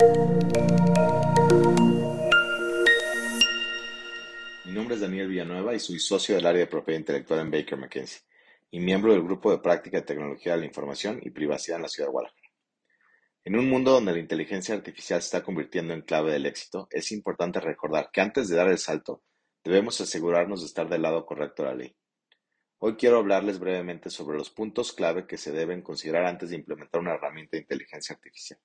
Mi nombre es Daniel Villanueva y soy socio del área de propiedad intelectual en Baker McKenzie y miembro del grupo de práctica de tecnología de la información y privacidad en la ciudad de Guadalajara. En un mundo donde la inteligencia artificial se está convirtiendo en clave del éxito, es importante recordar que antes de dar el salto, debemos asegurarnos de estar del lado correcto de la ley. Hoy quiero hablarles brevemente sobre los puntos clave que se deben considerar antes de implementar una herramienta de inteligencia artificial.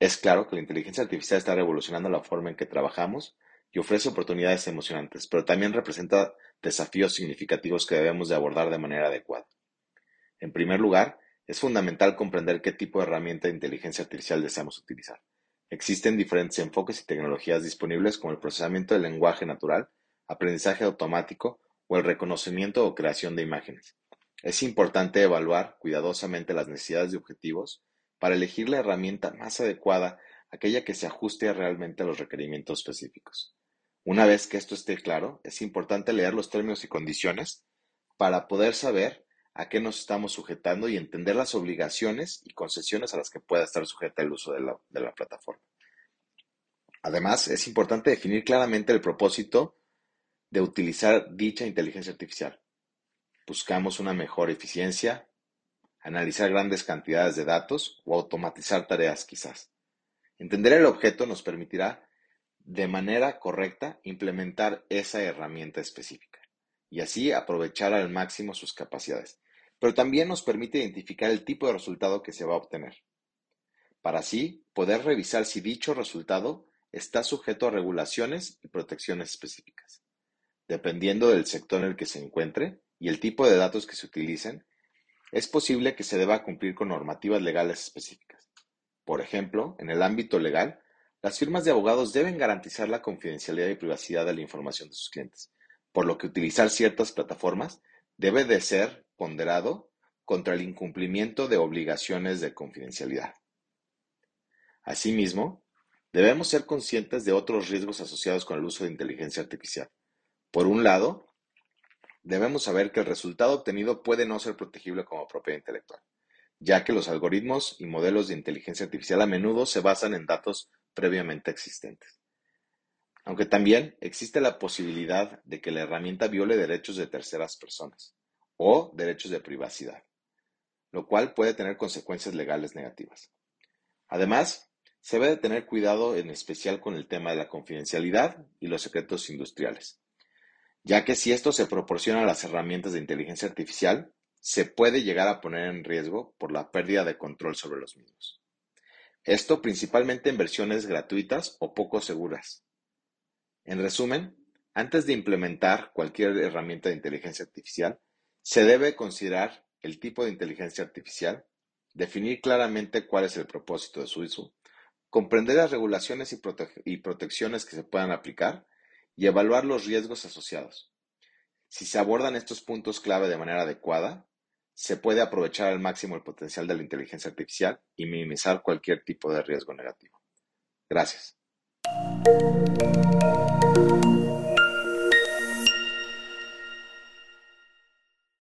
Es claro que la inteligencia artificial está revolucionando la forma en que trabajamos y ofrece oportunidades emocionantes, pero también representa desafíos significativos que debemos de abordar de manera adecuada. En primer lugar, es fundamental comprender qué tipo de herramienta de inteligencia artificial deseamos utilizar. Existen diferentes enfoques y tecnologías disponibles como el procesamiento del lenguaje natural, aprendizaje automático o el reconocimiento o creación de imágenes. Es importante evaluar cuidadosamente las necesidades y objetivos para elegir la herramienta más adecuada, aquella que se ajuste realmente a los requerimientos específicos. Una vez que esto esté claro, es importante leer los términos y condiciones para poder saber a qué nos estamos sujetando y entender las obligaciones y concesiones a las que pueda estar sujeta el uso de la, de la plataforma. Además, es importante definir claramente el propósito de utilizar dicha inteligencia artificial. Buscamos una mejor eficiencia, analizar grandes cantidades de datos o automatizar tareas quizás. Entender el objeto nos permitirá de manera correcta implementar esa herramienta específica y así aprovechar al máximo sus capacidades. Pero también nos permite identificar el tipo de resultado que se va a obtener. Para así poder revisar si dicho resultado está sujeto a regulaciones y protecciones específicas. Dependiendo del sector en el que se encuentre y el tipo de datos que se utilicen, es posible que se deba cumplir con normativas legales específicas. Por ejemplo, en el ámbito legal, las firmas de abogados deben garantizar la confidencialidad y privacidad de la información de sus clientes, por lo que utilizar ciertas plataformas debe de ser ponderado contra el incumplimiento de obligaciones de confidencialidad. Asimismo, debemos ser conscientes de otros riesgos asociados con el uso de inteligencia artificial, por un lado, debemos saber que el resultado obtenido puede no ser protegible como propiedad intelectual, ya que los algoritmos y modelos de inteligencia artificial a menudo se basan en datos previamente existentes. Aunque también existe la posibilidad de que la herramienta viole derechos de terceras personas o derechos de privacidad, lo cual puede tener consecuencias legales negativas. Además, se debe tener cuidado en especial con el tema de la confidencialidad y los secretos industriales ya que si esto se proporciona a las herramientas de inteligencia artificial, se puede llegar a poner en riesgo por la pérdida de control sobre los mismos. Esto principalmente en versiones gratuitas o poco seguras. En resumen, antes de implementar cualquier herramienta de inteligencia artificial, se debe considerar el tipo de inteligencia artificial, definir claramente cuál es el propósito de su uso, comprender las regulaciones y, y protecciones que se puedan aplicar y evaluar los riesgos asociados. Si se abordan estos puntos clave de manera adecuada, se puede aprovechar al máximo el potencial de la inteligencia artificial y minimizar cualquier tipo de riesgo negativo. Gracias.